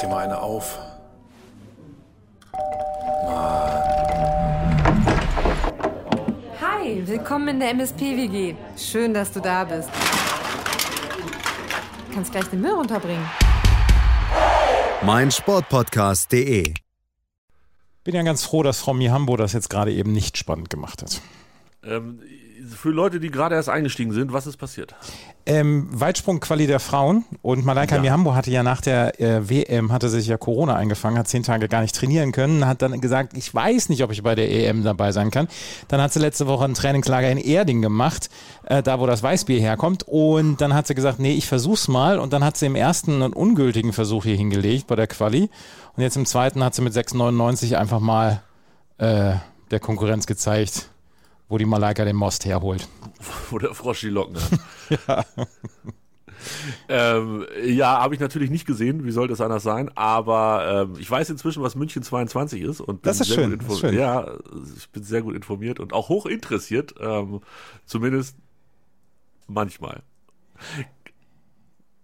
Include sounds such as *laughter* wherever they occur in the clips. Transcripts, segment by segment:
dir mal eine auf. Hi, willkommen in der MSP-WG. Schön, dass du da bist. Du kannst gleich den Müll runterbringen. mein Sportpodcast.de. Bin ja ganz froh, dass Frau Mihambo das jetzt gerade eben nicht spannend gemacht hat. Ähm, für Leute, die gerade erst eingestiegen sind, was ist passiert? Ähm, Weitsprung-Quali der Frauen und Malaika Ja. Mihambo hatte ja nach der äh, WM, hatte sich ja Corona eingefangen, hat zehn Tage gar nicht trainieren können, hat dann gesagt, ich weiß nicht, ob ich bei der EM dabei sein kann. Dann hat sie letzte Woche ein Trainingslager in Erding gemacht, äh, da wo das Weißbier herkommt und dann hat sie gesagt, nee, ich versuch's mal und dann hat sie im ersten einen ungültigen Versuch hier hingelegt bei der Quali und jetzt im zweiten hat sie mit 6,99 einfach mal äh, der Konkurrenz gezeigt, wo die Malaika den Most herholt. Wo der Frosch die Locken hat. *laughs* ja, ähm, ja habe ich natürlich nicht gesehen. Wie soll das anders sein? Aber ähm, ich weiß inzwischen, was München 22 ist. Und Das ist sehr schön, Gut das ist schön. Ja, ich bin sehr gut informiert und auch hoch interessiert. Ähm, zumindest manchmal.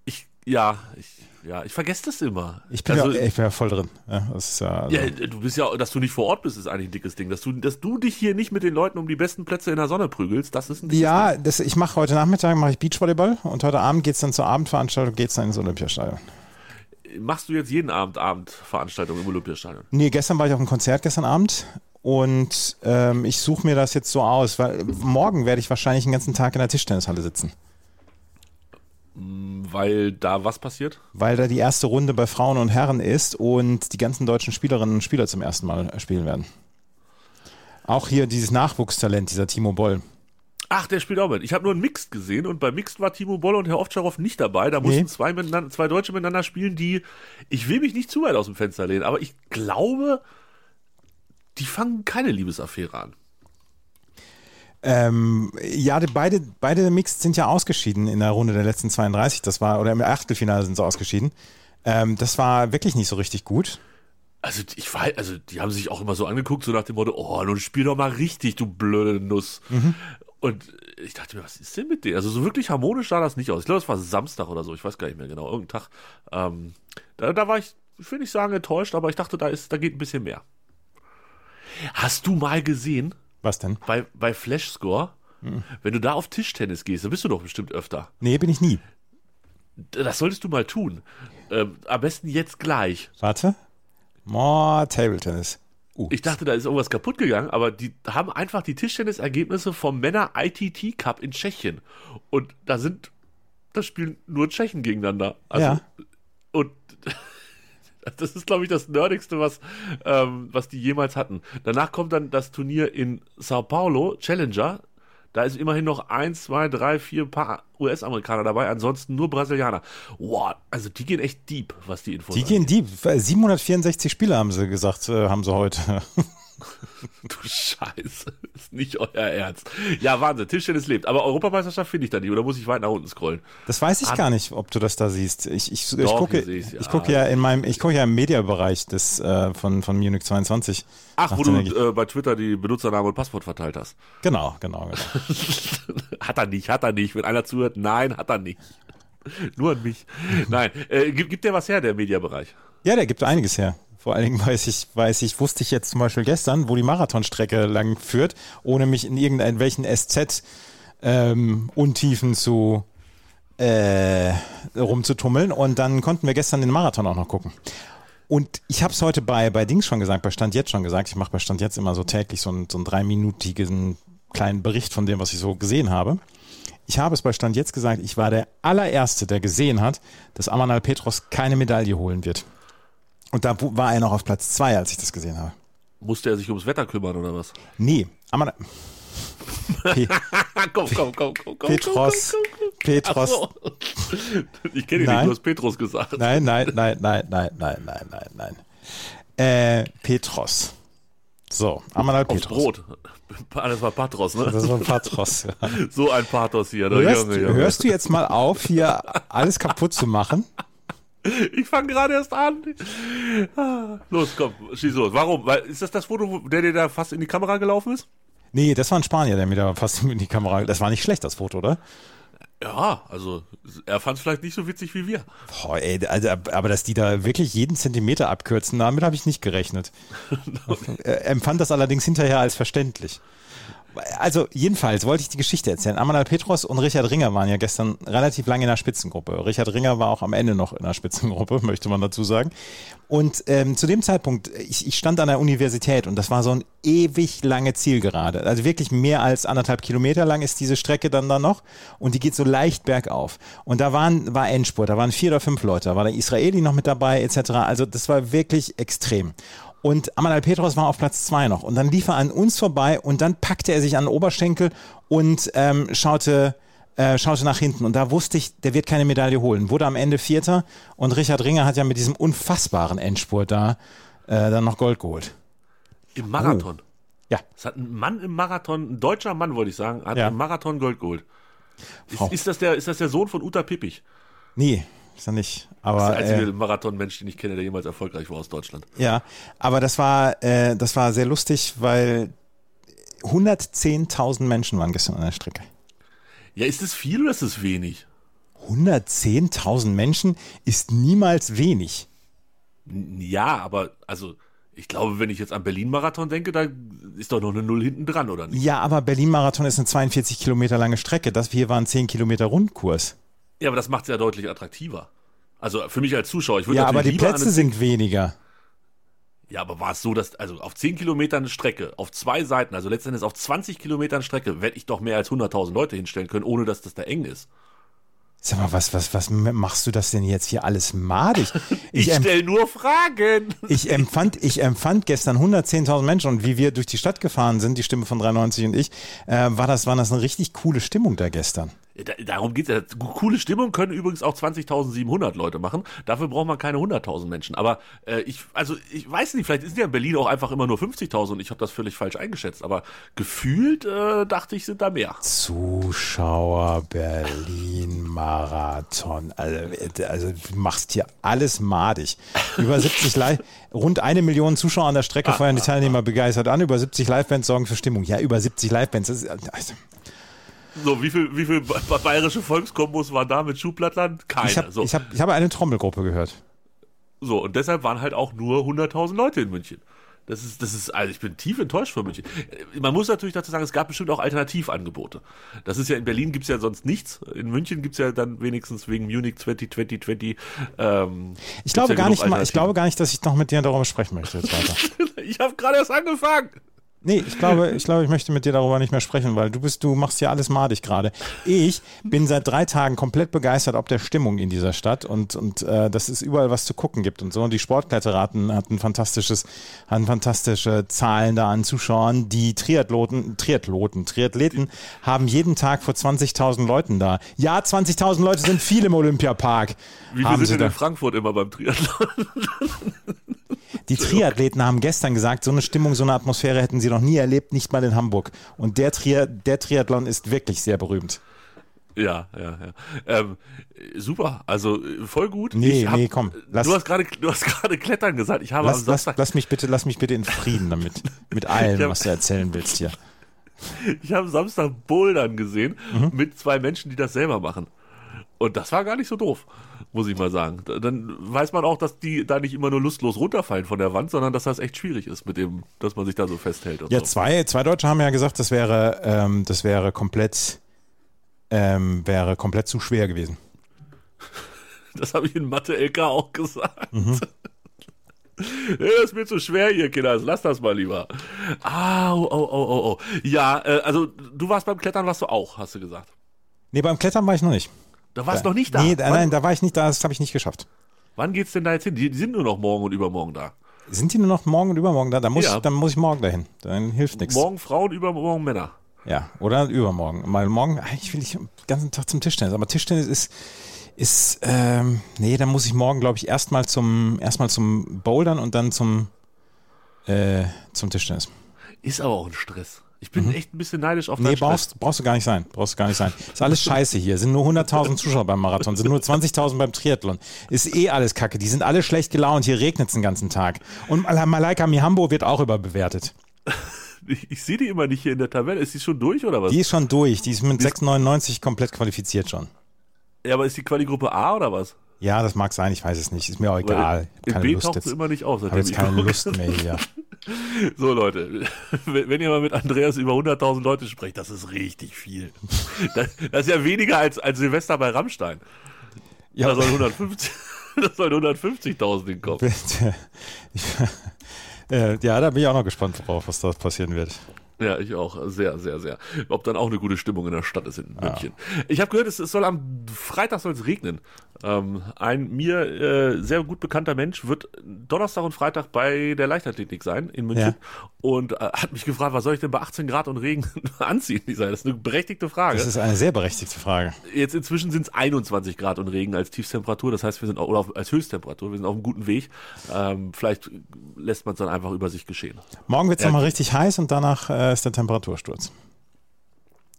Ich, ja, ich, ja, ich vergesse das immer. Ich bin, also, ja, ich bin ja voll drin. Ja, das ist ja, also, Ja, du bist ja, dass du nicht vor Ort bist, ist eigentlich ein dickes Ding. Dass du, dass du dich hier nicht mit den Leuten um die besten Plätze in der Sonne prügelst, das ist ein dickes ja das, ich mache heute Nachmittag mache ich Beachvolleyball und heute Abend geht's dann zur Abendveranstaltung, geht's dann ins Olympiastadion. Ding. Machst du jetzt jeden Abend Abendveranstaltungen im Olympiastadion? Nee, gestern war ich auf einem Konzert gestern Abend und ähm, ich suche mir das jetzt so aus, weil morgen werde ich wahrscheinlich den ganzen Tag in der Tischtennishalle sitzen, Weil da was passiert? weil da die erste Runde bei Frauen und Herren ist und die ganzen deutschen Spielerinnen und Spieler zum ersten Mal spielen werden. Auch hier dieses Nachwuchstalent, dieser Timo Boll. Ach, der spielt auch mit. Ich habe nur einen Mixed gesehen und beim Mixed war Timo Boll und Herr Ovtcharov nicht dabei. Da mussten Nee. zwei, miteinander, zwei Deutsche miteinander spielen, die, ich will mich nicht zu weit aus dem Fenster lehnen, aber ich glaube, die fangen keine Liebesaffäre an. Ähm, ja, die, beide, beide Mixed sind ja ausgeschieden in der Runde der letzten 32. Das war, oder im Achtelfinale sind sie ausgeschieden. Ähm, das war wirklich nicht so richtig gut. Also ich weiß, also die haben sich auch immer so angeguckt, so nach dem Motto, oh, nun spiel doch mal richtig, du blöde Nuss. Und ich dachte mir, was ist denn mit denen? Also so wirklich harmonisch sah das nicht aus. Ich glaube, das war Samstag oder so, ich weiß gar nicht mehr genau, irgendein Tag. Ähm, da, da war ich, ich will nicht sagen enttäuscht, aber ich dachte, da ist, da geht ein bisschen mehr. Hast du mal gesehen, Was denn? bei, bei Flashscore, wenn du da auf Tischtennis gehst, da bist du doch bestimmt öfter. Nee, bin ich nie. Das solltest du mal tun. Ähm, am besten jetzt gleich. Warte. More Table Tennis. Uh, Ich dachte, da ist irgendwas kaputt gegangen, aber die haben einfach die Tischtennisergebnisse vom Männer ITT Cup in Tschechien. Und da sind, da spielen nur Tschechen gegeneinander. Also, Ja. Und *laughs* *laughs* das ist, glaube ich, das Nerdigste, was, ähm, was die jemals hatten. Danach kommt dann das Turnier in Sao Paulo, Challenger. Da ist immerhin noch eins, zwei, drei, vier paar US-Amerikaner dabei, ansonsten nur Brasilianer. Wow, also die gehen echt deep, was die Infos die gehen deep. 764 Spiele haben sie gesagt, äh, haben sie heute. *laughs* *laughs* Du Scheiße, ist nicht euer Ernst. Ja, Wahnsinn, Tischtennis lebt. Aber Europameisterschaft finde ich da nicht, oder muss ich weit nach unten scrollen? Das weiß ich Hat- gar nicht, ob du das da siehst. Ich, ich, ich Doch, gucke, sehe ich's, ja. ich gucke ja in meinem, ich gucke ja im Mediabereich des äh, von von Munich 22. Ach, wo du äh, bei Twitter die Benutzername und Passwort verteilt hast. Genau, genau, genau. *laughs* hat er nicht, hat er nicht. Wenn einer zuhört, nein, hat er nicht. *laughs* Nur an mich. Nein, äh, gibt, gibt der was her, der Mediabereich? Ja, der gibt einiges her. Vor allen Dingen weiß ich, weiß ich, wusste ich jetzt zum Beispiel gestern, wo die Marathonstrecke lang führt, ohne mich in irgendwelchen SZ ähm, Untiefen zu äh, rumzutummeln. Und dann konnten wir gestern den Marathon auch noch gucken. Und ich habe es heute bei, bei Dings schon gesagt, bei Stand jetzt schon gesagt. Ich mache bei Stand jetzt immer so täglich so einen, so einen dreiminütigen kleinen Bericht von dem, was ich so gesehen habe. Ich habe es bei Stand jetzt gesagt, ich war der allererste, der gesehen hat, dass Amanal Petros keine Medaille holen wird. Und da war er noch auf Platz zwei, als ich das gesehen habe. Musste er sich ums Wetter kümmern oder was? Nee. Pe *laughs* komm, komm, komm, komm, komm. Petros. Komm, komm, komm. Ach Petros. so. Ich kenne ihn Nein. nicht, du hast Petrus gesagt. Nein, nein, nein, nein, nein, nein, nein, nein, nein. Äh, Petros. So, Amanal Aufs Petros. Brot. Das war Patros, ne? Das ist *laughs* so ein Patros. Ja. So ein Pathos hier. Ne? Hörst, hörst du jetzt mal auf, hier alles kaputt zu machen? *laughs* Ich fange gerade erst an. Ah, Los, komm, schieß los. Warum? Weil, ist das das Foto, der dir da fast in die Kamera gelaufen ist? Nee, das war ein Spanier, der mir da fast in die Kamera. Das war nicht schlecht, das Foto, oder? Ja, also er fand es vielleicht nicht so witzig wie wir. Boah, ey, also, aber dass die da wirklich jeden Zentimeter abkürzen, damit habe ich nicht gerechnet. *laughs* Er empfand das allerdings hinterher als verständlich. Also jedenfalls wollte ich die Geschichte erzählen. Amanal Petros und Richard Ringer waren ja gestern relativ lange in der Spitzengruppe. Richard Ringer war auch am Ende noch in der Spitzengruppe, *laughs* möchte man dazu sagen. Und ähm, zu dem Zeitpunkt, ich, ich stand an der Universität und das war so ein ewig lange Zielgerade. Also wirklich mehr als anderthalb Kilometer lang ist diese Strecke dann da noch und die geht so leicht bergauf. Und da waren, war Endspurt, da waren vier oder fünf Leute, da war der Israeli noch mit dabei etc. Also das war wirklich extrem. Und Amanal Petros war auf Platz zwei noch. Und dann lief er an uns vorbei und dann packte er sich an den Oberschenkel und ähm, schaute, äh, schaute nach hinten. Und da wusste ich, der wird keine Medaille holen. Wurde am Ende Vierter. Und Richard Ringer hat ja mit diesem unfassbaren Endspurt da äh, dann noch Gold geholt. Im Marathon. Ja. Es hat ein Mann im Marathon, ein deutscher Mann, wollte ich sagen, hat Ja. im Marathon Gold geholt. Ist, ist, das der, ist das der Sohn von Uta Pippich? Nee, ist er nicht. Das Aber ist der einzige äh, Marathonmensch, den ich kenne, der jemals erfolgreich war aus Deutschland. ja, aber das war, äh, das war sehr lustig, weil 110.000 Menschen waren gestern an der Strecke. Ja, ist es viel oder ist es wenig? 110.000 Menschen ist niemals wenig. Ja, aber also ich glaube, wenn ich jetzt an Berlin-Marathon denke, da ist doch noch eine Null hinten dran, oder nicht? Ja, aber Berlin-Marathon ist eine 42 Kilometer lange Strecke. Das hier war ein 10 Kilometer Rundkurs. Ja, aber das macht es ja deutlich attraktiver. Also für mich als Zuschauer, ich würde Ja, aber die Plätze sind weniger. Ja, aber war es so, dass, also auf 10 Kilometern Strecke, auf zwei Seiten, also letztendlich auf 20 Kilometern Strecke, werde ich doch mehr als 100.000 Leute hinstellen können, ohne dass das da eng ist. Sag mal, was, was, was machst du das denn jetzt hier alles madig? *laughs* Ich, em- stelle nur Fragen. ich empfand, ich empfand gestern 110.000 Menschen und wie wir durch die Stadt gefahren sind, die Stimme von 93 und ich, äh, war das, war das eine richtig coole Stimmung da gestern. Da, darum geht's ja. Coole Stimmung können übrigens auch 20.700 Leute machen. Dafür braucht man keine 100.000 Menschen. Aber äh, ich, also ich weiß nicht, vielleicht ist ja in Berlin auch einfach immer nur 50.000 und ich habe das völlig falsch eingeschätzt. Aber gefühlt äh, dachte ich, sind da mehr. Zuschauer Berlin Marathon. Also, also du machst hier alles madig. Über 70 Live, rund eine Million Zuschauer an der Strecke feuern die Teilnehmer begeistert an. Über 70 Livebands sorgen für Stimmung. Ja, über 70 Livebands. Das ist, also, So, wie viel, wie viel ba- bayerische Volkskombos waren da mit Schuhblattland? Keine. ich habe so. ich hab, ich habe eine Trommelgruppe gehört. so, und deshalb waren halt auch nur 100.000 Leute in München. Das ist, das ist, also ich bin tief enttäuscht von München. Äh, Man muss natürlich dazu sagen, es gab bestimmt auch Alternativangebote. Das ist ja in Berlin gibt's ja sonst nichts. In München gibt's ja dann wenigstens wegen Munich 2020 20, ähm, Ich glaube ja gar nicht mal, ich glaube gar nicht, dass ich noch mit dir darüber sprechen möchte jetzt weiter. *laughs* Ich habe gerade erst angefangen. Nee, ich glaube, ich glaube, ich möchte mit dir darüber nicht mehr sprechen, weil du bist, du machst ja alles madig gerade. Ich bin seit drei Tagen komplett begeistert ob der Stimmung in dieser Stadt und, und äh, dass es überall was zu gucken gibt und so. Und die Sportkletteraten hatten fantastisches, hatten fantastische Zahlen da an Zuschauern. Die Triathloten, Triathloten, Triathleten haben jeden Tag vor 20.000 Leuten da. Ja, 20.000 Leute sind viel im Olympiapark. Wie viel haben sind in Frankfurt immer beim Triathlon? *laughs* Die Triathleten haben gestern gesagt, so eine Stimmung, so eine Atmosphäre hätten sie noch nie erlebt, nicht mal in Hamburg. Und der, Tri der Triathlon ist wirklich sehr berühmt. Ja, ja, ja. Ähm, super, also äh, voll gut. Nee, hab- nee, komm, lass- du hast gerade, du hast gerade Klettern gesagt. Ich habe Lass, lass, Samstag, lass mich bitte, lass mich bitte in Frieden damit. *laughs* Mit allem, Ja. was du erzählen willst hier. ich habe Samstag Bouldern gesehen Mhm. mit zwei Menschen, die das selber machen. Und das war gar nicht so doof, muss ich mal sagen. Da- Dann weiß man auch, dass die da nicht immer nur lustlos runterfallen von der Wand, sondern dass das echt schwierig ist mit dem, dass man sich da so festhält. Ja, so. zwei, zwei Deutsche haben ja gesagt, das wäre, ähm, das wäre komplett, ähm, wäre komplett zu schwer gewesen. *laughs* Das habe ich in Mathe-LK auch gesagt. Mhm. *laughs* Das ist mir zu schwer hier, Kinders. Lass das mal lieber. Au, oh, oh, oh, oh. Ja, äh, also du warst beim Klettern, warst du auch, hast du gesagt. Nee, beim Klettern war ich noch nicht. Da warst du noch nicht da. Nee, da- nein, da war ich nicht da, das habe ich nicht geschafft. wann geht's denn da jetzt hin? Die, die sind nur noch morgen und übermorgen da. Sind die nur noch morgen und übermorgen da? Da muss, Ja. ich, dann muss ich morgen dahin. Dann hilft nichts. Morgen Frauen, übermorgen Männer. Ja, oder übermorgen. Mal morgen, eigentlich will ich den ganzen Tag zum Tischtennis, aber Tischtennis ist, ist, ähm, nee, dann muss ich morgen, glaube ich, erstmal zum, erstmal zum Bouldern und dann zum, äh, zum Tischtennis. Ist aber auch ein Stress. Ich bin echt ein bisschen neidisch auf Mhm. Nee, brauchst, brauchst du gar nicht sein. Brauchst du gar nicht sein. Ist alles *laughs* scheiße hier. Sind nur 100.000 Zuschauer beim Marathon, sind nur 20.000 beim Triathlon. Ist eh alles kacke. Die sind alle schlecht gelaunt. Hier regnet es den ganzen Tag. Und Mal- Malaika Mihambo wird auch überbewertet. *laughs* Ich, ich sehe die immer nicht hier in der Tabelle. Ist die schon durch oder was? Die ist schon durch. Die ist mit 6,99 komplett qualifiziert schon. ja, aber ist die Quali-Gruppe A oder was? Ja, das mag sein, ich weiß es nicht. Ist mir auch Weil egal. Ich In hab B taucht jetzt. sie immer nicht auf. Ich habe jetzt keine. Lust mehr hier. *laughs* *laughs* So Leute, wenn ihr mal mit Andreas über 100.000 Leute sprecht, das ist richtig viel. Das, das ist ja weniger als, als Silvester bei Rammstein. Ja, Da sollen 150, *laughs* da sollen 150.000 hinkommen. bitte. Ich, äh, ja, da bin ich auch noch gespannt drauf, was da passieren wird. Ja, ich auch. Sehr, sehr, sehr. Ob dann auch eine gute Stimmung in der Stadt ist in München. Ich habe gehört, es, es soll am Freitag soll es regnen. Ähm, ein mir äh, sehr gut bekannter Mensch wird Donnerstag und Freitag bei der Leichtathletik sein in München und äh, hat mich gefragt, was soll ich denn bei 18 Grad und Regen *laughs* anziehen? Das ist eine berechtigte Frage. Das ist eine sehr berechtigte Frage. Jetzt inzwischen sind es 21 Grad und Regen als Tiefstemperatur. Das heißt, wir sind auch, oder auf, als Höchsttemperatur. Wir sind auf einem guten Weg. Ähm, vielleicht lässt man es dann einfach über sich geschehen. Morgen wird es Ja, nochmal richtig heiß und danach äh, ist der Temperatursturz.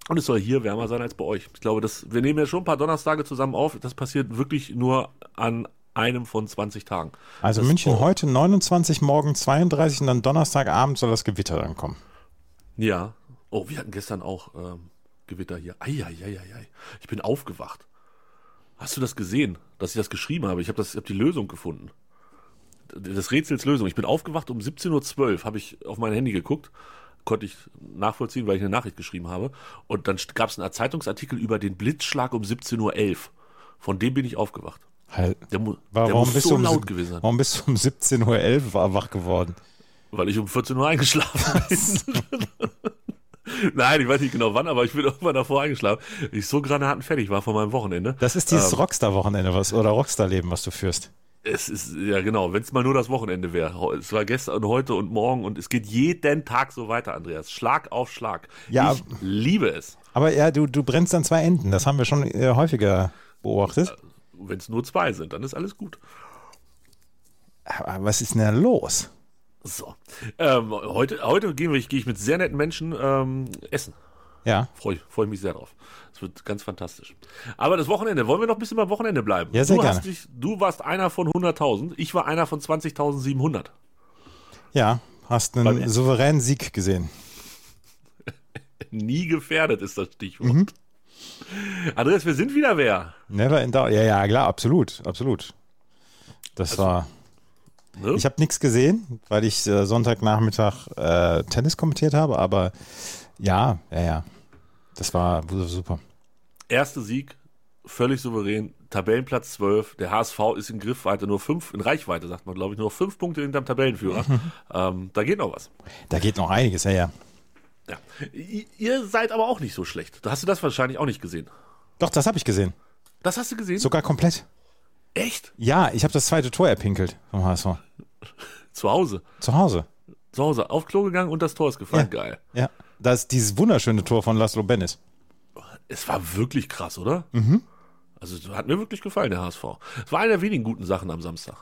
Und es soll hier wärmer sein als bei euch. Ich glaube, das, wir nehmen ja schon ein paar Donnerstage zusammen auf. Das passiert wirklich nur an einem von 20 Tagen. Also Das- München heute 29, morgen 32 und dann Donnerstagabend soll das Gewitter dann kommen. Ja. Oh, wir hatten gestern auch ähm, Gewitter hier. Eieieiei. Ich bin aufgewacht. Hast du das gesehen, dass ich das geschrieben habe? Ich habe hab die Lösung gefunden. Das Rätsels Lösung. Ich bin aufgewacht um 17.12 Uhr, habe ich auf mein Handy geguckt. Konnte ich nachvollziehen, weil ich eine Nachricht geschrieben habe. Und dann gab es einen Zeitungsartikel über den Blitzschlag um 17.11 Uhr. Von dem bin ich aufgewacht. Halt. Der, mu Warum, der muss bist so du um, laut gewesen sein. warum bist du um 17.11 Uhr wach geworden? Weil ich um 14 Uhr eingeschlafen *laughs* bin. *laughs* Nein, ich weiß nicht genau wann, aber ich bin irgendwann davor eingeschlafen. Ich so granatenfertig war von meinem Wochenende. Das ist dieses Ähm, Rockstar-Wochenende was, oder Rockstar-Leben, was du führst. Es ist, ja genau, wenn es mal nur das Wochenende wäre. Es war gestern und heute und morgen und es geht jeden Tag so weiter, Andreas. Schlag auf Schlag. Ja, ich liebe es. Aber ja, du, du brennst an zwei Enden. Das haben wir schon äh, häufiger beobachtet. Wenn es nur zwei sind, dann ist alles gut. Aber was ist denn da los? So. Ähm, heute heute gehe ich, gehe ich mit sehr netten Menschen ähm, essen. Ja, Freue ich, freu ich mich sehr drauf. Es wird ganz fantastisch. Aber das Wochenende, wollen wir noch ein bisschen beim Wochenende bleiben? Ja, sehr du, gerne. Dich, du warst einer von 100.000, ich war einer von 20.700. ja. Hast einen souveränen Sieg gesehen. Nie gefährdet ist das Stichwort. Mhm. Andreas, wir sind wieder wer. Never in doubt. Ja, ja, klar, absolut, absolut. Das war. Ne? Ich habe nichts gesehen, weil ich äh, Sonntagnachmittag äh, Tennis kommentiert habe, aber ja, ja, ja. Das war super. Erster Sieg, völlig souverän, Tabellenplatz 12. Der HSV ist in Griffweite, nur fünf, in Reichweite, sagt man, glaube ich, nur fünf Punkte hinterm Tabellenführer. *laughs* Ähm, da geht noch was. Da geht noch einiges, ja, ja. Ja. Ihr seid aber auch nicht so schlecht. Hast du das wahrscheinlich auch nicht gesehen? Doch, das habe ich gesehen. Das hast du gesehen? Sogar komplett. Echt? Ja, ich habe das zweite Tor erpinkelt vom HSV. *laughs* Zu Hause. Zu Hause. Zu Hause. Auf Klo gegangen und das Tor ist gefallen. Geil. Ja. Das ist dieses wunderschöne Tor von Laszlo Bennis. Es war wirklich krass, oder? Mhm. Also hat mir wirklich gefallen, der HSV. Es war eine der wenigen guten Sachen am Samstag.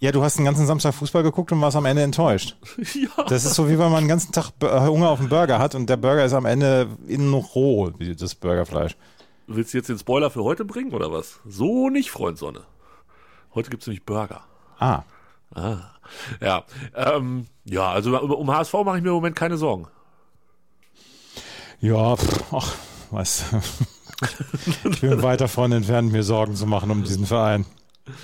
Ja, du hast den ganzen Samstag Fußball geguckt und warst am Ende enttäuscht. *laughs* ja. Das ist so, wie wenn man den ganzen Tag äh, Hunger auf einen Burger hat und der Burger ist am Ende innen noch roh, wie das Burgerfleisch. Willst du jetzt den Spoiler für heute bringen oder was? So nicht, Freund Sonne. Heute gibt's nämlich Burger. Ah, Ah. Ja. Ähm, ja, also um HSV mache ich mir im Moment keine Sorgen. Ja, pff, ach, was. ich bin weit davon entfernt, mir Sorgen zu machen um diesen Verein.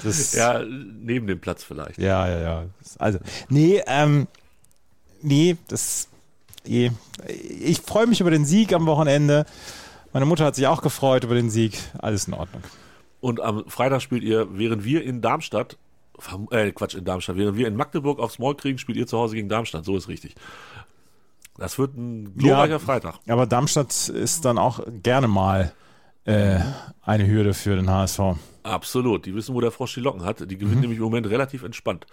Das, Ja, neben dem Platz vielleicht. ja, ja, ja. Also, nee, ähm, nee, das, nee. Ich freue mich über den Sieg am Wochenende. Meine Mutter hat sich auch gefreut über den Sieg. Alles in Ordnung. Und am Freitag spielt ihr, während wir in Darmstadt, äh, Quatsch, in Darmstadt, während wir in Magdeburg aufs Maul kriegen, spielt ihr zu Hause gegen Darmstadt. So ist richtig. Das wird ein glorreicher Ja. Freitag. Aber Darmstadt ist dann auch gerne mal äh, eine Hürde für den HSV. Absolut. Die wissen, wo der Frosch die Locken hat. Die Mhm. gewinnen nämlich im Moment relativ entspannt.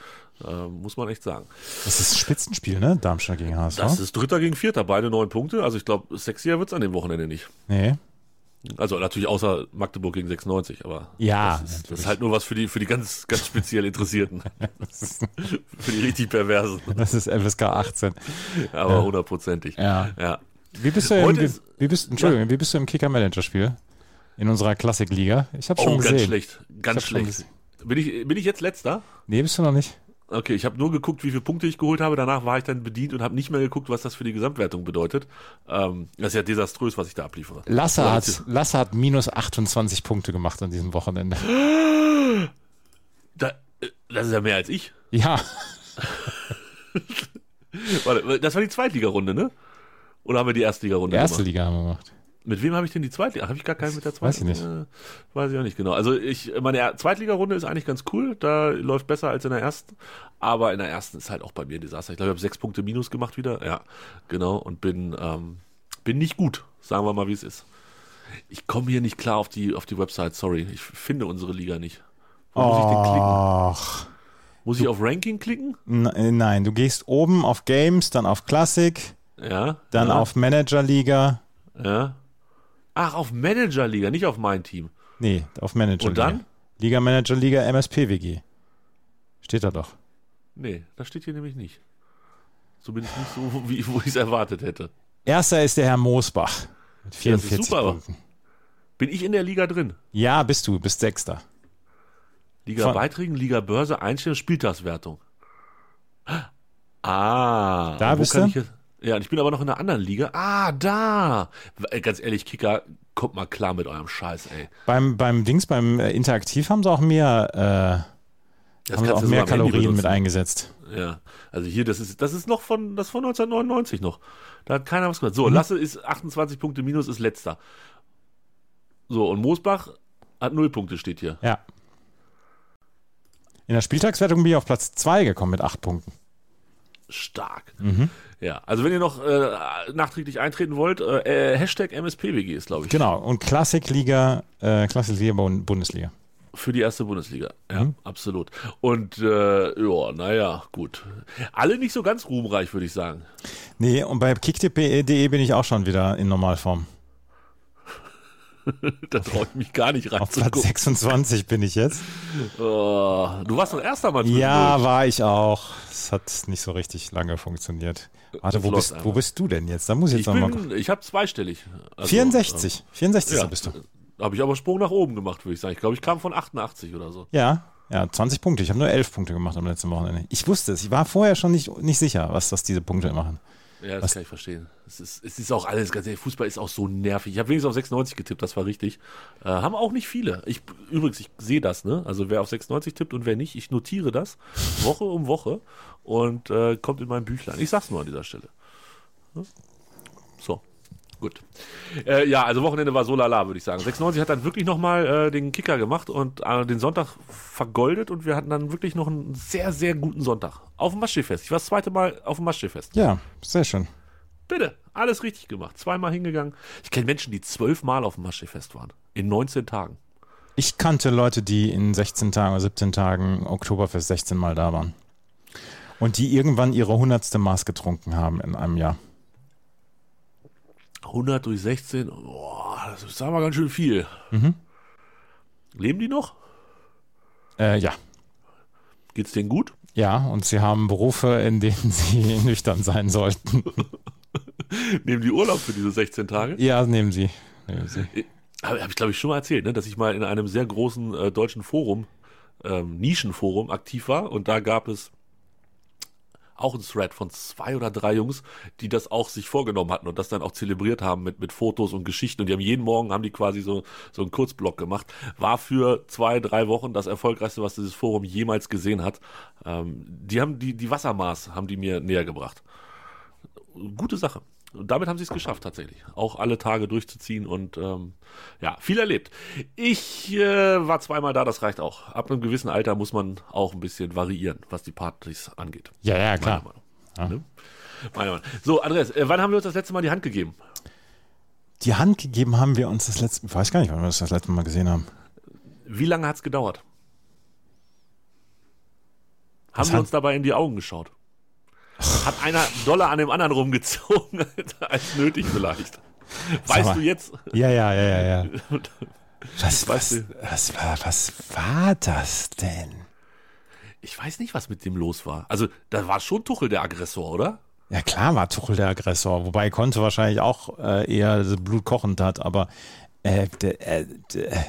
Äh, muss man echt sagen. Das ist ein Spitzenspiel, ne? Darmstadt gegen HSV. Das ist Dritter gegen Vierter, beide neun Punkte. Also ich glaube, sexier wird's an dem Wochenende nicht. nee. Also natürlich außer Magdeburg gegen 96, aber Ja, das, ist, das ist halt nur was für die, für die ganz, ganz speziell Interessierten. *laughs* *laughs* für die richtig Perversen. Das ist FSK 18. Aber hundertprozentig. Ja. ja. Wie bist du im, Heute wie, ist- wie bist, Entschuldigung, wie bist du im Kicker-Manager-Spiel? In unserer Klassikliga? Ich habe schon Oh, gesehen. ganz schlecht. Ganz schon schlecht. Bin ich, bin ich jetzt letzter? Nee, bist du noch nicht? Okay, ich habe nur geguckt, wie viele Punkte ich geholt habe. Danach war ich dann bedient und habe nicht mehr geguckt, was das für die Gesamtwertung bedeutet. Ähm, das ist ja desaströs, was ich da abliefere. Lasse hat, Lasse hat minus 28 Punkte gemacht an diesem Wochenende. Da, äh, das ist ja mehr als ich. Ja, *laughs* Warte, das war die Zweitligarunde, ne? Oder haben wir die Erstligarunde erste gemacht? Liga haben wir gemacht. Mit wem habe ich denn die Zweitliga? Habe ich gar keinen mit der Weiß ich nicht. Äh, weiß ich auch nicht genau. Also ich, meine Zweitligarunde ist eigentlich ganz cool. Da läuft besser als in der ersten. Aber in der ersten ist halt auch bei mir ein Desaster. Ich glaube, ich habe sechs Punkte minus gemacht wieder. Ja, genau. Und bin, ähm, bin nicht gut. Sagen wir mal, wie es ist. Ich komme hier nicht klar auf die, auf die Website. Sorry. Ich finde unsere Liga nicht. Wo muss ich denn klicken? Och. Muss ich auf Ranking klicken? Äh, Nein, du gehst oben auf Games, dann auf Classic, Ja. dann ja, auf Manager Liga. Ja. Ach, auf Manager-Liga, nicht auf mein Team. Nee, auf Manager Und dann? Liga Manager Liga MSPWG. Steht da doch. Nee, das steht hier nämlich nicht. So bin ich nicht so, *laughs* wie wo ich es erwartet hätte. Erster ist der Herr Moosbach mit Ja, das ist 44 super, aber- Punkten. Bin ich in der Liga drin? Ja, bist du, bist Sechster. Liga Von- Beiträgen, Liga Börse, Einstellung, Spieltagswertung. Ah. Da wo bist kann du? Ich ja, und ich bin aber noch in einer anderen Liga. Ah, da. Ey, Ganz ehrlich, Kicker, kommt mal klar mit eurem Scheiß, ey. Beim, beim Dings, beim äh, Interaktiv haben sie auch mehr, äh, haben sie auch mehr Kalorien mit eingesetzt. Ja, also hier, das ist, das ist noch von, das ist von 1999 noch. Da hat keiner was gemacht. Mhm. So, Lasse ist 28 Punkte minus, ist letzter. So, und Moosbach hat 0 Punkte, steht hier. Ja. In der Spieltagswertung bin ich auf Platz 2 gekommen mit 8 Punkten. Stark. Mhm. Ja, also wenn ihr noch äh, nachträglich eintreten wollt, äh, äh, Hashtag MSPWG ist, glaube ich, Genau. Und Klassikliga, äh, Klassikliga Bund- Bundesliga. für die erste Bundesliga. Ja, Mhm. absolut. Und äh, ja, naja, gut. Alle nicht so ganz ruhmreich, würde ich sagen. Nee, und bei kicktipp.de bin ich auch schon wieder in Normalform. *laughs* da traue ich mich gar nicht Auf Platz reinzugucken. 26 bin ich jetzt. Oh, du warst doch erster Mal Ja, war ich auch. Es hat nicht so richtig lange funktioniert. Warte, wo bist, wo bist du denn jetzt? Da muss ich jetzt nochmal gucken. ich habe zweistellig. Also, 64. 64. Ja, bist du. habe ich aber Sprung nach oben gemacht, würde ich sagen. Ich glaube, ich kam von 88 oder so. Ja, ja, 20 Punkte. Ich habe nur 11 Punkte gemacht am letzten Wochenende. Ich wusste es. Ich war vorher schon nicht, nicht sicher, was das diese Punkte machen. Ja, das Was? kann ich verstehen. Es ist, es ist auch alles, ganz ehrlich, Fußball ist auch so nervig. Ich habe wenigstens auf 96 getippt, das war richtig. Äh, haben auch nicht viele. Ich, übrigens, ich sehe das, ne? Also wer auf 96 tippt und wer nicht, ich notiere das Woche um Woche und äh, kommt in mein Büchlein. Ich sag's nur an dieser Stelle. Ne? Gut. Äh, ja, also Wochenende war so lala, würde ich sagen. 96 hat dann wirklich nochmal äh, den Kicker gemacht und äh, den Sonntag vergoldet und wir hatten dann wirklich noch einen sehr, sehr guten Sonntag. Auf dem Maschsee-Fest. Ich war das zweite Mal auf dem Maschsee-Fest. Ja, sehr schön. Bitte, alles richtig gemacht. Zweimal hingegangen. Ich kenne Menschen, die zwölfmal auf dem Maschsee-Fest waren. In 19 Tagen. Ich kannte Leute, die in 16 Tagen oder 17 Tagen Oktoberfest 16 Mal da waren. Und die irgendwann ihre hundertste Maß getrunken haben in einem Jahr. 100 durch 16, boah, das ist aber ganz schön viel. Mhm. Leben die noch? Äh, ja. Geht's denen gut? Ja, und sie haben Berufe, in denen *laughs* sie nüchtern sein sollten. Nehmen die Urlaub für diese 16 Tage? Ja, nehmen sie. Nehmen sie. Habe hab ich, glaube ich, schon mal erzählt, ne? dass ich mal in einem sehr großen äh, deutschen Forum, ähm, Nischenforum, aktiv war. Und da gab es auch ein Thread von zwei oder drei Jungs, die das auch sich vorgenommen hatten und das dann auch zelebriert haben mit, mit Fotos und Geschichten. Und die haben jeden Morgen haben die quasi so, so einen Kurzblock gemacht. War für zwei, drei Wochen das erfolgreichste, was dieses Forum jemals gesehen hat. Ähm, die haben die, die Wassermaß haben die mir näher gebracht. Gute Sache. Und damit haben sie es geschafft, tatsächlich. Auch alle Tage durchzuziehen und ähm, ja, viel erlebt. Ich äh, war zweimal da, das reicht auch. Ab einem gewissen Alter muss man auch ein bisschen variieren, was die Partys angeht. Ja, ja, Meine klar. Meinung. Ne? Meine Meinung. So, Andreas, äh, wann haben wir uns das letzte Mal die Hand gegeben? Die Hand gegeben haben wir uns das letzte ich weiß gar nicht, wann wir das das letzte Mal gesehen haben. Wie lange hat es gedauert? Haben Was wir uns dabei in die Augen geschaut? Hat einer Dollar an dem anderen rumgezogen, *laughs* als nötig vielleicht? Weißt mal. du jetzt? Ja, ja, ja, ja, ja. *laughs* Was, Weißt was, du- was, war, was war das denn? Ich weiß nicht, was mit dem los war. Also, da war schon Tuchel der Aggressor, oder? Ja, klar war Tuchel der Aggressor, wobei Konte wahrscheinlich auch äh, eher blutkochend hat, aber äh, äh, der,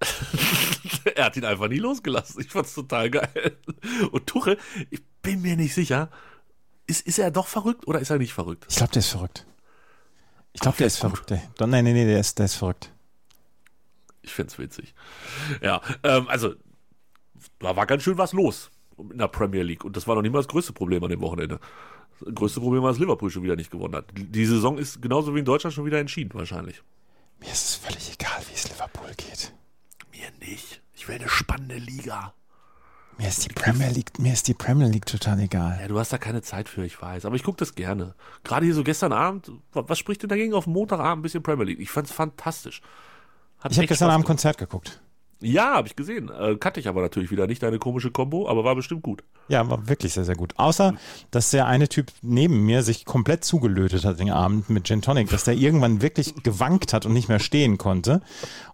*laughs* er hat ihn einfach nie losgelassen. Ich fand's total geil. Und Tuchel, ich bin mir nicht sicher, ist, ist er doch verrückt oder ist er nicht verrückt? Ich glaube, der ist verrückt. Ich glaube, der ist gut. verrückt. Der, nein, nein, nein, der ist, der ist verrückt. Ich find's witzig. Ja, ähm, also, da war ganz schön was los in der Premier League. Und das war noch nicht mal das größte Problem an dem Wochenende. Das größte Problem war, dass Liverpool schon wieder nicht gewonnen hat. Die Saison ist genauso wie in Deutschland schon wieder entschieden, wahrscheinlich. Mir ist es völlig egal, wie es Liverpool geht. Mir nicht. Ich will eine spannende Liga. Mir ist die Premier League, mir ist die Premier League total egal. Ja, du hast da keine Zeit für, ich weiß. Aber ich gucke das gerne. Gerade hier so gestern Abend, wa- was spricht denn dagegen auf Montagabend ein bisschen Premier League? Ich fand's fantastisch. Hat Ich habe gestern Abend. Konzert geguckt. Ja, habe ich gesehen. Äh, kannte ich aber natürlich wieder nicht, deine komische Kombo, aber war bestimmt gut. Ja, war wirklich sehr, sehr gut. Außer, dass der eine Typ neben mir sich komplett zugelötet hat den Abend mit Gin Tonic, dass der irgendwann wirklich gewankt hat und nicht mehr stehen konnte.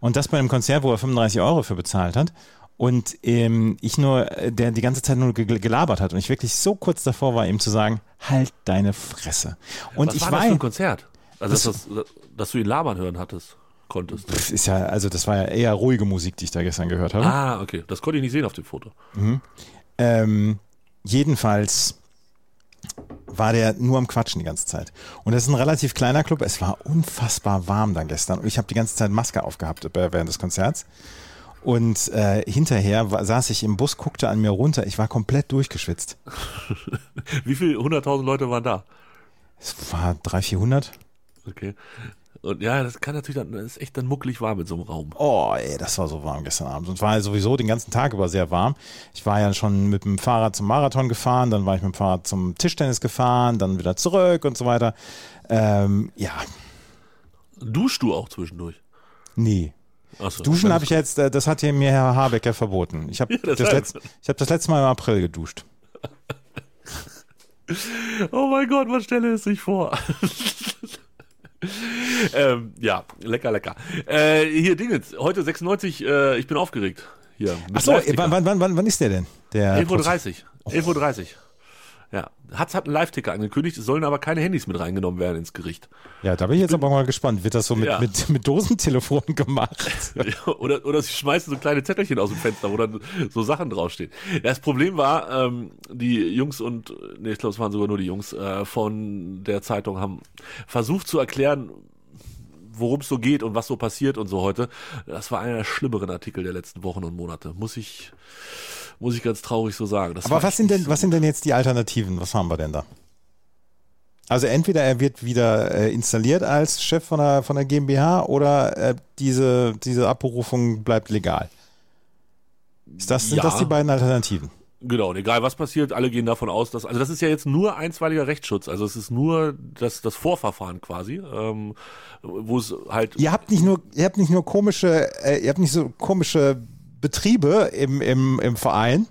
Und das bei einem Konzert, wo er 35 Euro für bezahlt hat. Und ähm, ich nur, äh, der die ganze Zeit nur ge- gelabert hat und ich wirklich so kurz davor war, ihm zu sagen, halt deine Fresse. Und Was ich war das für ein Konzert? Also, dass, dass, dass du ihn labern hören hattest, konntest. das ist ja, also das war ja eher ruhige Musik, die ich da gestern gehört habe. Ah, okay. Das konnte ich nicht sehen auf dem Foto. Ähm, jedenfalls war der nur am Quatschen die ganze Zeit. Und das ist ein relativ kleiner Club. Es war unfassbar warm dann gestern. Und ich habe die ganze Zeit Maske aufgehabt äh, während des Konzerts. Und äh, hinterher war, saß ich im Bus, guckte an mir runter. Ich war komplett durchgeschwitzt. *laughs* Wie viele hunderttausend Leute waren da? Es war 300, 400. Okay. Und ja, das kann natürlich dann, das ist echt dann muckelig warm in so einem Raum. Oh, ey, das war so warm gestern Abend. Und es war sowieso den ganzen Tag über sehr warm. Ich war ja schon mit dem Fahrrad zum Marathon gefahren, dann war ich mit dem Fahrrad zum Tischtennis gefahren, dann wieder zurück und so weiter. Ähm, ja, Duschst du auch zwischendurch? nee. Achso, Duschen habe ich jetzt, äh, das hat hier mir Herr Habeck ja verboten. Ich habe *laughs* Ja, das, letzt, ich hab das letzte Mal im April geduscht. *laughs* Oh mein Gott, man stelle es sich vor. *laughs* ähm, ja, lecker, lecker. Äh, hier, Dingens, heute 96, äh, ich bin aufgeregt. Hier, Achso, wann, wann, wann, wann ist der denn? Der 11.30 Uhr. 11.30 Uhr. Ja, Hatz hat einen Live-Ticker angekündigt, es sollen aber keine Handys mit reingenommen werden ins Gericht. Ja, da bin ich jetzt aber mal gespannt. Wird das so mit, Ja. mit, mit Dosentelefonen gemacht? *laughs* oder, oder sie schmeißen so kleine Zettelchen aus dem Fenster, wo dann so Sachen draufstehen. Das Problem war, ähm, die Jungs und, nee, ich glaube, es waren sogar nur die Jungs äh, von der Zeitung haben versucht zu erklären, worum es so geht und was so passiert und so heute. Das war einer der schlimmeren Artikel der letzten Wochen und Monate. Muss ich, muss ich ganz traurig so sagen. Das Aber was sind denn, nicht was so sind denn jetzt die Alternativen? Was haben wir denn da? Also entweder er wird wieder äh, installiert als Chef von der, von der GmbH oder äh, diese, diese Abberufung bleibt legal. Ist das, sind Ja. das die beiden Alternativen? Genau, und egal was passiert, alle gehen davon aus, dass, also das ist ja jetzt nur einstweiliger Rechtsschutz, also es ist nur das, das Vorverfahren quasi, ähm, wo es halt, Ihr habt nicht nur, ihr habt nicht nur komische, äh, ihr habt nicht so komische Betriebe im, im, im Verein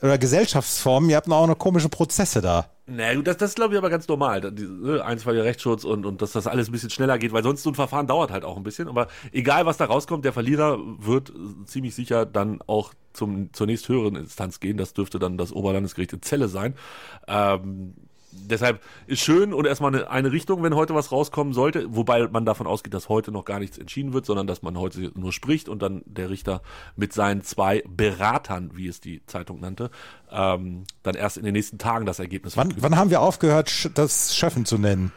oder Gesellschaftsformen, ihr habt auch noch komische Prozesse da. na gut, das, das ist glaube ich aber ganz normal, ne, einstweiliger Rechtsschutz und, und dass das alles ein bisschen schneller geht, weil sonst so ein Verfahren dauert halt auch ein bisschen, aber egal was da rauskommt, der Verlierer wird ziemlich sicher dann auch zum, zur nächsthöheren Instanz gehen, das dürfte dann das Oberlandesgericht in Celle sein, ähm, Deshalb ist schön und erstmal eine, eine Richtung, wenn heute was rauskommen sollte, wobei man davon ausgeht, dass heute noch gar nichts entschieden wird, sondern dass man heute nur spricht und dann der Richter mit seinen zwei Beratern, wie es die Zeitung nannte, ähm, dann erst in den nächsten Tagen das Ergebnis Wann, wann haben wir aufgehört, das Schöffen zu nennen?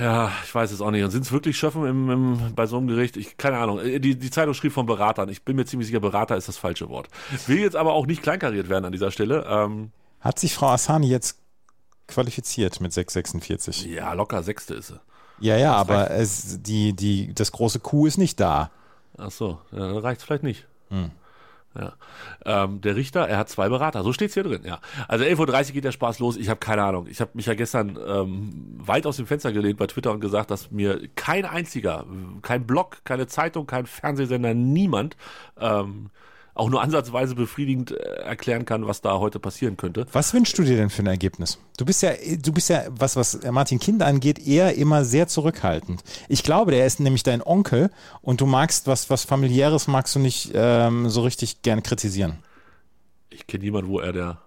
Ja, ich weiß es auch nicht. Und sind es wirklich Schöffen im, im, bei so einem Gericht? Ich keine Ahnung. Äh, Die, die Zeitung schrieb von Beratern. Ich bin mir ziemlich sicher, Berater ist das falsche Wort. Will jetzt aber auch nicht kleinkariert werden an dieser Stelle. Ähm, Hat sich Frau Asani jetzt qualifiziert mit 646? ja, locker Sechste ist sie. Ja, ja, aber es, die, die, das große Q ist nicht da. Ach so, ja, dann reicht's vielleicht nicht. Ja. Ähm, der Richter, er hat zwei Berater, so steht's hier drin, ja. Also 11.30 Uhr geht der Spaß los, ich habe keine Ahnung. Ich habe mich ja gestern ähm, weit aus dem Fenster gelehnt bei Twitter und gesagt, dass mir kein einziger, kein Blog, keine Zeitung, kein Fernsehsender, niemand ähm, auch nur ansatzweise befriedigend äh, erklären kann, was da heute passieren könnte. Was wünschst du dir denn für ein Ergebnis? Du bist ja, du bist ja, was, was Martin Kind angeht, eher immer sehr zurückhaltend. Ich glaube, der ist nämlich dein Onkel und du magst was, was familiäres magst du nicht ähm, so richtig gern kritisieren. Ich kenne niemanden, wo er der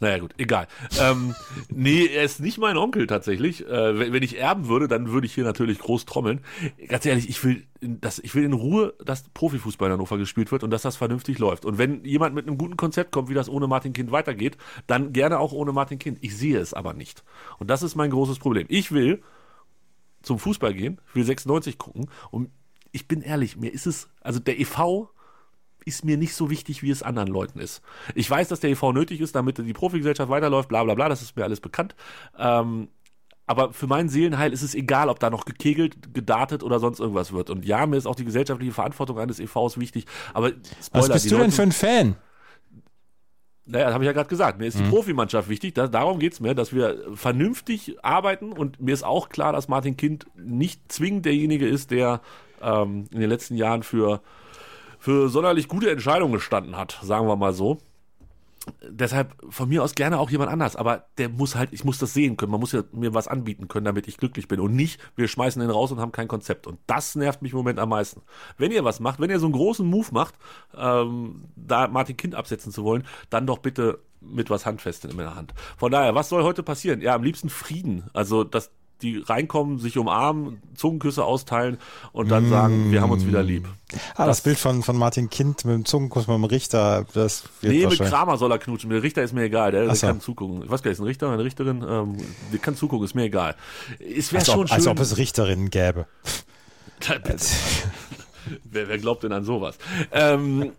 Naja, gut, egal. ähm, nee, er ist nicht mein Onkel tatsächlich. Äh, wenn, wenn ich erben würde, dann würde ich hier natürlich groß trommeln. Ganz ehrlich, ich will, in, das, ich will in Ruhe, dass Profifußball in Hannover gespielt wird und dass das vernünftig läuft. Und wenn jemand mit einem guten Konzept kommt, wie das ohne Martin Kind weitergeht, dann gerne auch ohne Martin Kind. Ich sehe es aber nicht. Und das ist mein großes Problem. Ich will zum Fußball gehen, ich will 96 gucken und ich bin ehrlich, mir ist es, also der EV ist mir nicht so wichtig, wie es anderen Leuten ist. Ich weiß, dass der EV nötig ist, damit die Profigesellschaft weiterläuft, bla bla bla, das ist mir alles bekannt. Ähm, aber für mein Seelenheil ist es egal, ob da noch gekegelt, gedartet oder sonst irgendwas wird. Und ja, mir ist auch die gesellschaftliche Verantwortung eines EVs wichtig. Aber Spoiler, Was bist du Leute, denn für ein Fan? Naja, habe ich ja gerade gesagt. Mir ist die mhm. Profimannschaft wichtig. Das, darum geht's mir, dass wir vernünftig arbeiten. Und mir ist auch klar, dass Martin Kind nicht zwingend derjenige ist, der ähm, in den letzten Jahren für für sonderlich gute Entscheidungen gestanden hat, sagen wir mal so. Deshalb von mir aus gerne auch jemand anders, aber der muss halt, ich muss das sehen können, man muss ja mir was anbieten können, damit ich glücklich bin und nicht, wir schmeißen den raus und haben kein Konzept. Und das nervt mich im Moment am meisten. Wenn ihr was macht, wenn ihr so einen großen Move macht, ähm, da Martin Kind absetzen zu wollen, dann doch bitte mit was Handfestem in der Hand. Von daher, was soll heute passieren? Ja, am liebsten Frieden. Also, dass die reinkommen, sich umarmen, Zungenküsse austeilen und dann mm. sagen, wir haben uns wieder lieb. Ah, das, das, Bild von, von Martin Kind mit dem Zungenkuss mit dem Richter, das wird Nee, mit Kramer soll er knutschen. Mit dem Richter ist mir egal, der, der so. kann zugucken. Ich weiß gar nicht, ist ein Richter, eine Richterin, ähm, der kann zugucken, ist mir egal. Es wäre schon ob, schön. Als ob es Richterinnen gäbe. *laughs* wer, wer glaubt denn an sowas? Ähm,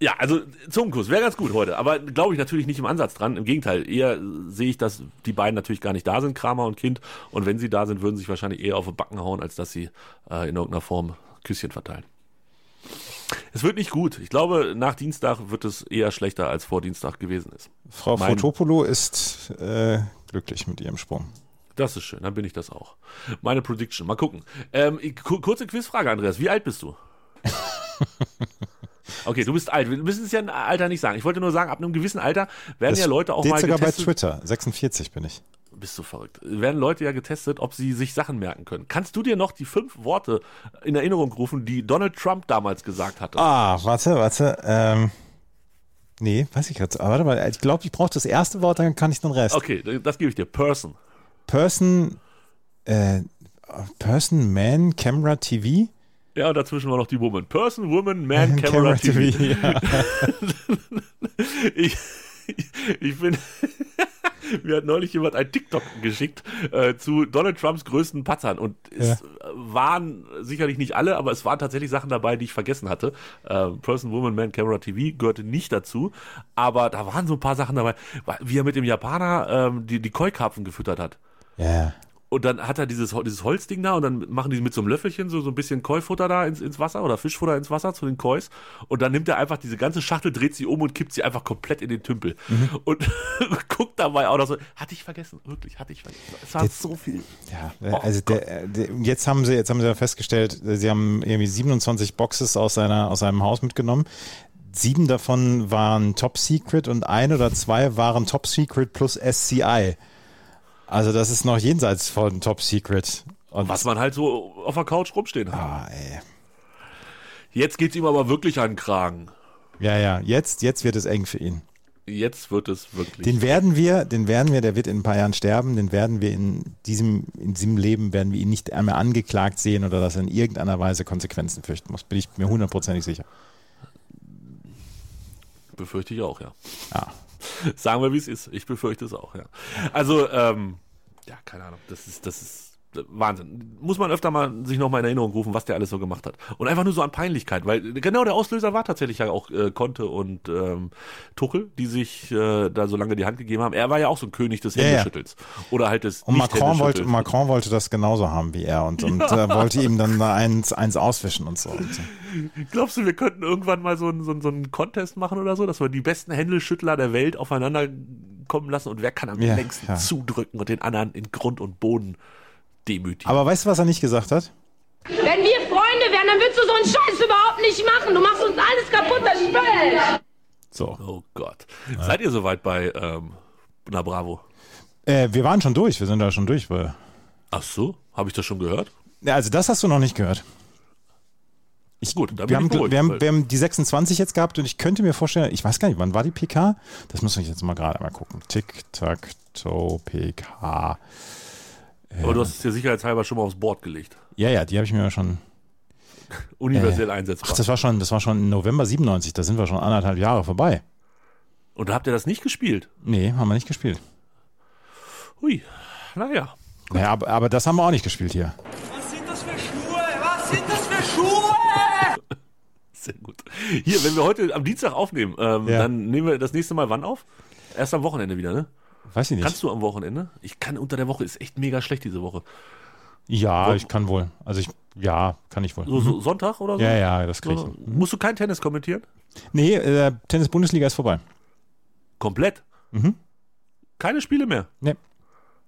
ja, also Zungenkuss wäre ganz gut heute, aber glaube ich natürlich nicht im Ansatz dran. Im Gegenteil, eher sehe ich, dass die beiden natürlich gar nicht da sind, Kramer und Kind. Und wenn sie da sind, würden sie sich wahrscheinlich eher auf die Backen hauen, als dass sie äh, in irgendeiner Form Küsschen verteilen. Es wird nicht gut. Ich glaube, nach Dienstag wird es eher schlechter als vor Dienstag gewesen ist. Frau mein, Fotopolo ist äh, glücklich mit ihrem Sprung. Das ist schön, dann bin ich das auch. Meine Prediction. Mal gucken. Ähm, kurze Quizfrage, Andreas. Wie alt bist du? *laughs* Okay, du bist alt. Wir müssen es ja ein Alter nicht sagen. Ich wollte nur sagen, ab einem gewissen Alter werden das ja Leute auch mal sogar getestet. bei Twitter. 46 bin ich. Bist du verrückt. Werden Leute ja getestet, ob sie sich Sachen merken können. Kannst du dir noch die fünf Worte in Erinnerung rufen, die Donald Trump damals gesagt hatte? Ah, warte, warte. Ähm, nee, weiß ich jetzt. Aber warte mal, ich glaube, ich brauche das erste Wort, dann kann ich den Rest. Okay, das gebe ich dir. Person. Person, äh, Person, Man, Camera, TV. Ja, und dazwischen war noch die Woman. Person, Woman, Man, *laughs* Camera, Camera TV. TV ja. *laughs* ich, ich bin. *laughs* Mir hat neulich jemand ein TikTok geschickt äh, zu Donald Trumps größten Patzern. Und es ja. waren sicherlich nicht alle, aber es waren tatsächlich Sachen dabei, die ich vergessen hatte. Äh, Person, Woman, Man, Camera TV gehörte nicht dazu. Aber da waren so ein paar Sachen dabei, wie er mit dem Japaner ähm, die, die Koi-Karpfen gefüttert hat. Ja. Und dann hat er dieses, dieses Holzding da und dann machen die mit so einem Löffelchen so, so ein bisschen Koi-Futter da ins, ins Wasser oder Fischfutter ins Wasser zu den Kois. Und dann nimmt er einfach diese ganze Schachtel, dreht sie um und kippt sie einfach komplett in den Tümpel. Mhm. Und *laughs* guckt dabei auch noch so, hatte ich vergessen, wirklich, hatte ich vergessen. Es war so viel. Ja, oh, also der, der, jetzt haben sie, jetzt haben sie ja festgestellt, sie haben irgendwie 27 Boxes aus seiner, aus seinem Haus mitgenommen. Sieben davon waren Top Secret und ein oder zwei waren Top Secret plus SCI. Also das ist noch jenseits von Top Secret. Und Was man halt so auf der Couch rumstehen hat. Ah, ey. Jetzt geht's ihm aber wirklich an den Kragen. Ja, ja, jetzt, jetzt wird es eng für ihn. Jetzt wird es wirklich. Den werden wir, den werden wir, der wird in ein paar Jahren sterben, den werden wir in diesem, in diesem Leben, werden wir ihn nicht einmal angeklagt sehen oder dass er in irgendeiner Weise Konsequenzen fürchten muss. Bin ich mir hundertprozentig sicher. Befürchte ich auch, ja. Ja. Sagen wir, wie es ist. Ich befürchte es auch, ja. Also, ähm, ja, keine Ahnung. Das ist, das ist Wahnsinn. Muss man öfter mal sich nochmal in Erinnerung rufen, was der alles so gemacht hat. Und einfach nur so an Peinlichkeit, weil genau der Auslöser war tatsächlich ja auch äh, Conte und ähm, Tuchel, die sich äh, da so lange die Hand gegeben haben. Er war ja auch so ein König des Händeschüttels. Ja, ja. Oder halt des Und Macron wollte, Macron wollte das genauso haben wie er und, und ja. *laughs* äh, wollte ihm dann eins, eins auswischen und so. Und so. Glaubst du, wir könnten irgendwann mal so, so, so einen Contest machen oder so, dass wir die besten Händelschüttler der Welt aufeinander kommen lassen und wer kann am längsten zudrücken und den anderen in Grund und Boden demütigen. Aber weißt du, was er nicht gesagt hat? Wenn wir Freunde wären, dann würdest du so einen Scheiß überhaupt nicht machen. Du machst uns alles kaputt, das Spiel. So. Oh Gott. Ja. Seid ihr soweit bei ähm, Na Bravo? Äh, wir waren schon durch, wir sind da schon durch. Weil Ach so, habe ich das schon gehört? Ja, also das hast du noch nicht gehört. Ich, Gut, wir, haben, ich beruhigt, wir, haben, wir haben die 26 jetzt gehabt und ich könnte mir vorstellen, ich weiß gar nicht, wann war die PK? Das muss ich jetzt mal gerade mal gucken. Tick-Tack-Toe PK. Aber du hast es dir sicherheitshalber schon mal aufs Board gelegt. Ja, ja, die habe ich mir schon. *laughs* Universell Ach, einsetzbar. das war schon, das war schon im November 97, da sind wir schon anderthalb Jahre vorbei. Und da habt ihr das nicht gespielt? Nee, haben wir nicht gespielt. Hui, naja. Naja, aber, aber das haben wir auch nicht gespielt hier. Was sind das für Schuhe? Was sind das für Schuhe? *laughs* Sehr gut. Hier, wenn wir heute am Dienstag aufnehmen, ähm, Ja. dann nehmen wir das nächste Mal wann auf? Erst am Wochenende wieder, ne? Weiß ich nicht. Kannst du am Wochenende? Ich kann unter der Woche, ist echt mega schlecht diese Woche. ja, ich kann wohl. Also ich, ja, kann ich wohl. So, so Sonntag oder so? Ja, ja, das kriege ich. So, musst du kein Tennis kommentieren? Nee, äh, Tennis-Bundesliga ist vorbei. Komplett? Mhm. Keine Spiele mehr? Nee,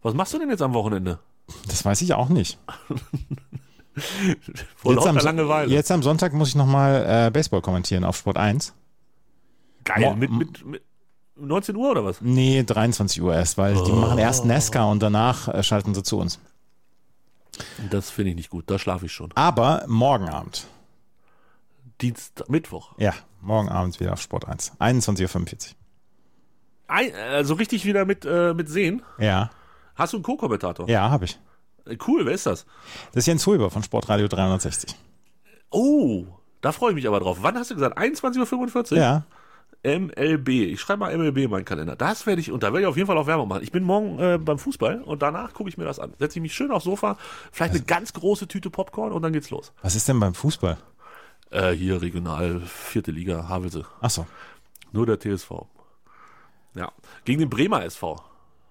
Was machst du denn jetzt am Wochenende? das weiß ich auch nicht. *laughs* Vor jetzt, am, Langeweile. jetzt am Sonntag muss ich nochmal äh, Baseball kommentieren auf Sport 1. Geil. Mo- Mit, mit, mit 19 Uhr oder was? Nee, 23 Uhr erst, weil die machen erst NASCAR und danach äh, schalten sie zu uns. Das finde ich nicht gut. Da schlafe ich schon. Aber morgen Abend. Dienstag, Mittwoch. Ja, morgen Abend wieder auf Sport 1. 21.45 Ein, also richtig wieder mit, äh, mit Sehen. Uhr. Ja, Hast du einen Co-Kommentator? ja, habe ich. Äh, Cool, wer ist das? Das ist Jens Huber von Sportradio 360. Oh, da freue ich mich aber drauf. Wann hast du gesagt? 21.45 Uhr? Ja, MLB. Ich schreibe mal MLB in meinen Kalender. Das werde ich, und da werde ich auf jeden Fall auch Werbung machen. Ich bin morgen äh, beim Fußball und danach gucke ich mir das an. Setze ich mich schön aufs Sofa, vielleicht eine ganz große Tüte Popcorn und dann geht's los. was ist denn beim Fußball? Äh, hier regional, vierte Liga, Havelse. Ach so. Nur der TSV. Ja. Gegen den Bremer SV.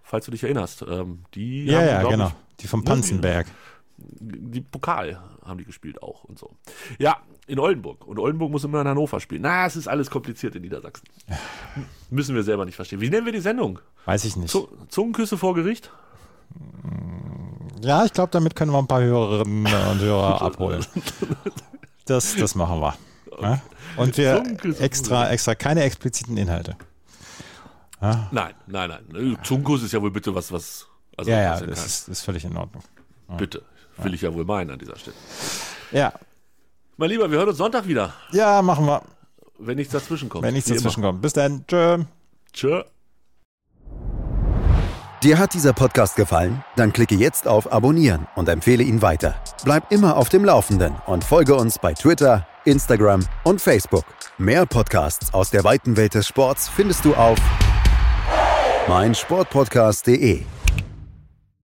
Falls du dich erinnerst. Ähm, die Ja, haben, ja, genau. Ich, Die vom Panzenberg. die Pokal haben die gespielt auch und so. Ja, in Oldenburg. Und Oldenburg muss immer in Hannover spielen. Na, es ist alles kompliziert in Niedersachsen. *laughs* Müssen wir selber nicht verstehen. Wie nennen wir die Sendung? Weiß ich nicht. Zu- Zungenküsse vor Gericht? Ja, ich glaube, damit können wir ein paar Hörerinnen und Hörer *laughs* abholen. Das, das machen wir. Ja? Und wir extra, extra keine expliziten Inhalte. Nein, nein, nein. Zungenkuss ist ja wohl bitte was, was. Also, Ja, ja, das ist, ist völlig in Ordnung. kein- bitte. Will ich ja wohl meinen an dieser Stelle. Ja, Mein Lieber, wir hören uns Sonntag wieder, ja, machen wir. wenn nichts dazwischen kommt. Wenn nichts dazwischen kommt. Bis dann. Tschö. Tschö. Dir hat dieser Podcast gefallen? Dann klicke jetzt auf Abonnieren und empfehle ihn weiter. Bleib immer auf dem Laufenden und folge uns bei Twitter, Instagram und Facebook. Mehr Podcasts aus der weiten Welt des Sports findest du auf meinsportpodcast.de.